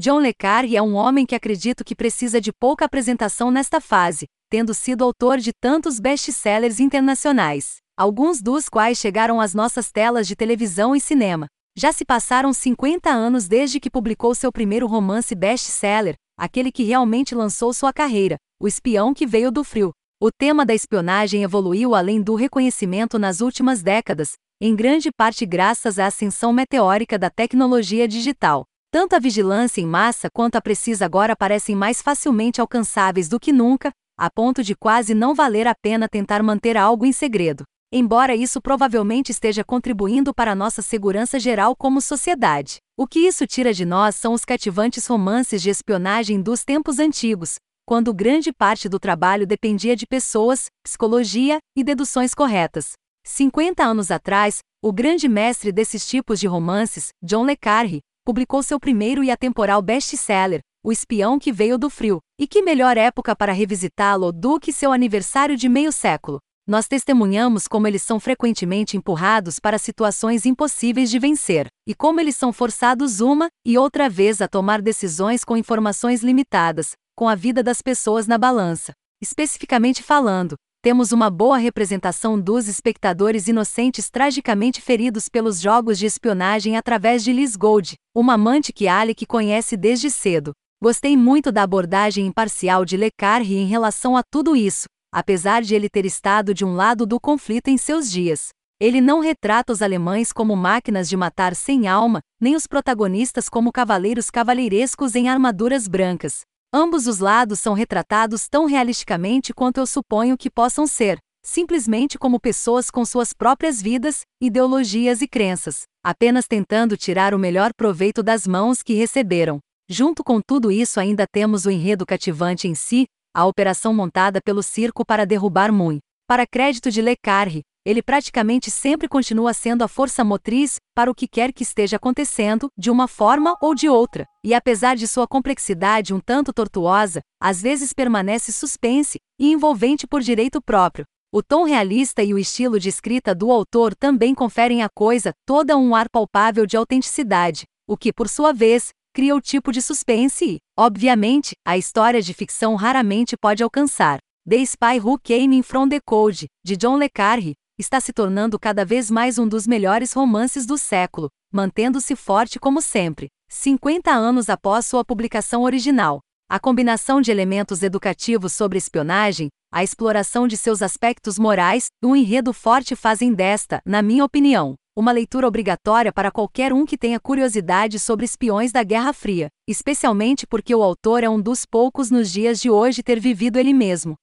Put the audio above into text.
John Le Carre é um homem que acredito que precisa de pouca apresentação nesta fase, tendo sido autor de tantos best-sellers internacionais, alguns dos quais chegaram às nossas telas de televisão e cinema. Já se passaram 50 anos desde que publicou seu primeiro romance best-seller, aquele que realmente lançou sua carreira, O Espião que Veio do Frio. O tema da espionagem evoluiu além do reconhecimento nas últimas décadas, em grande parte graças à ascensão meteórica da tecnologia digital. Tanto a vigilância em massa quanto a precisa agora parecem mais facilmente alcançáveis do que nunca, a ponto de quase não valer a pena tentar manter algo em segredo. Embora isso provavelmente esteja contribuindo para nossa segurança geral como sociedade. O que isso tira de nós são os cativantes romances de espionagem dos tempos antigos, quando grande parte do trabalho dependia de pessoas, psicologia e deduções corretas. 50 anos atrás, o grande mestre desses tipos de romances, John Le Carre, publicou seu primeiro e atemporal best-seller, O Espião que Veio do Frio. E que melhor época para revisitá-lo do que seu aniversário de meio século? Nós testemunhamos como eles são frequentemente empurrados para situações impossíveis de vencer, e como eles são forçados uma e outra vez a tomar decisões com informações limitadas, com a vida das pessoas na balança. Especificamente falando, temos uma boa representação dos espectadores inocentes tragicamente feridos pelos jogos de espionagem através de Liz Gold, uma amante que Alec conhece desde cedo. Gostei muito da abordagem imparcial de Le Carre em relação a tudo isso, apesar de ele ter estado de um lado do conflito em seus dias. Ele não retrata os alemães como máquinas de matar sem alma, nem os protagonistas como cavaleiros cavalheirescos em armaduras brancas. Ambos os lados são retratados tão realisticamente quanto eu suponho que possam ser, simplesmente como pessoas com suas próprias vidas, ideologias e crenças, apenas tentando tirar o melhor proveito das mãos que receberam. Junto com tudo isso, ainda temos o enredo cativante em si, a operação montada pelo circo para derrubar Moon. Para crédito de Le Carre, ele praticamente sempre continua sendo a força motriz para o que quer que esteja acontecendo, de uma forma ou de outra, e apesar de sua complexidade um tanto tortuosa, às vezes permanece suspense e envolvente por direito próprio. O tom realista e o estilo de escrita do autor também conferem à coisa toda um ar palpável de autenticidade, o que, por sua vez, cria o tipo de suspense e, obviamente, a história de ficção raramente pode alcançar. The Spy Who Came From the Code, de John Le Carre, está se tornando cada vez mais um dos melhores romances do século, mantendo-se forte como sempre, 50 anos após sua publicação original. A combinação de elementos educativos sobre espionagem, a exploração de seus aspectos morais, e um enredo forte fazem desta, na minha opinião, uma leitura obrigatória para qualquer um que tenha curiosidade sobre espiões da Guerra Fria, especialmente porque o autor é um dos poucos nos dias de hoje ter vivido ele mesmo.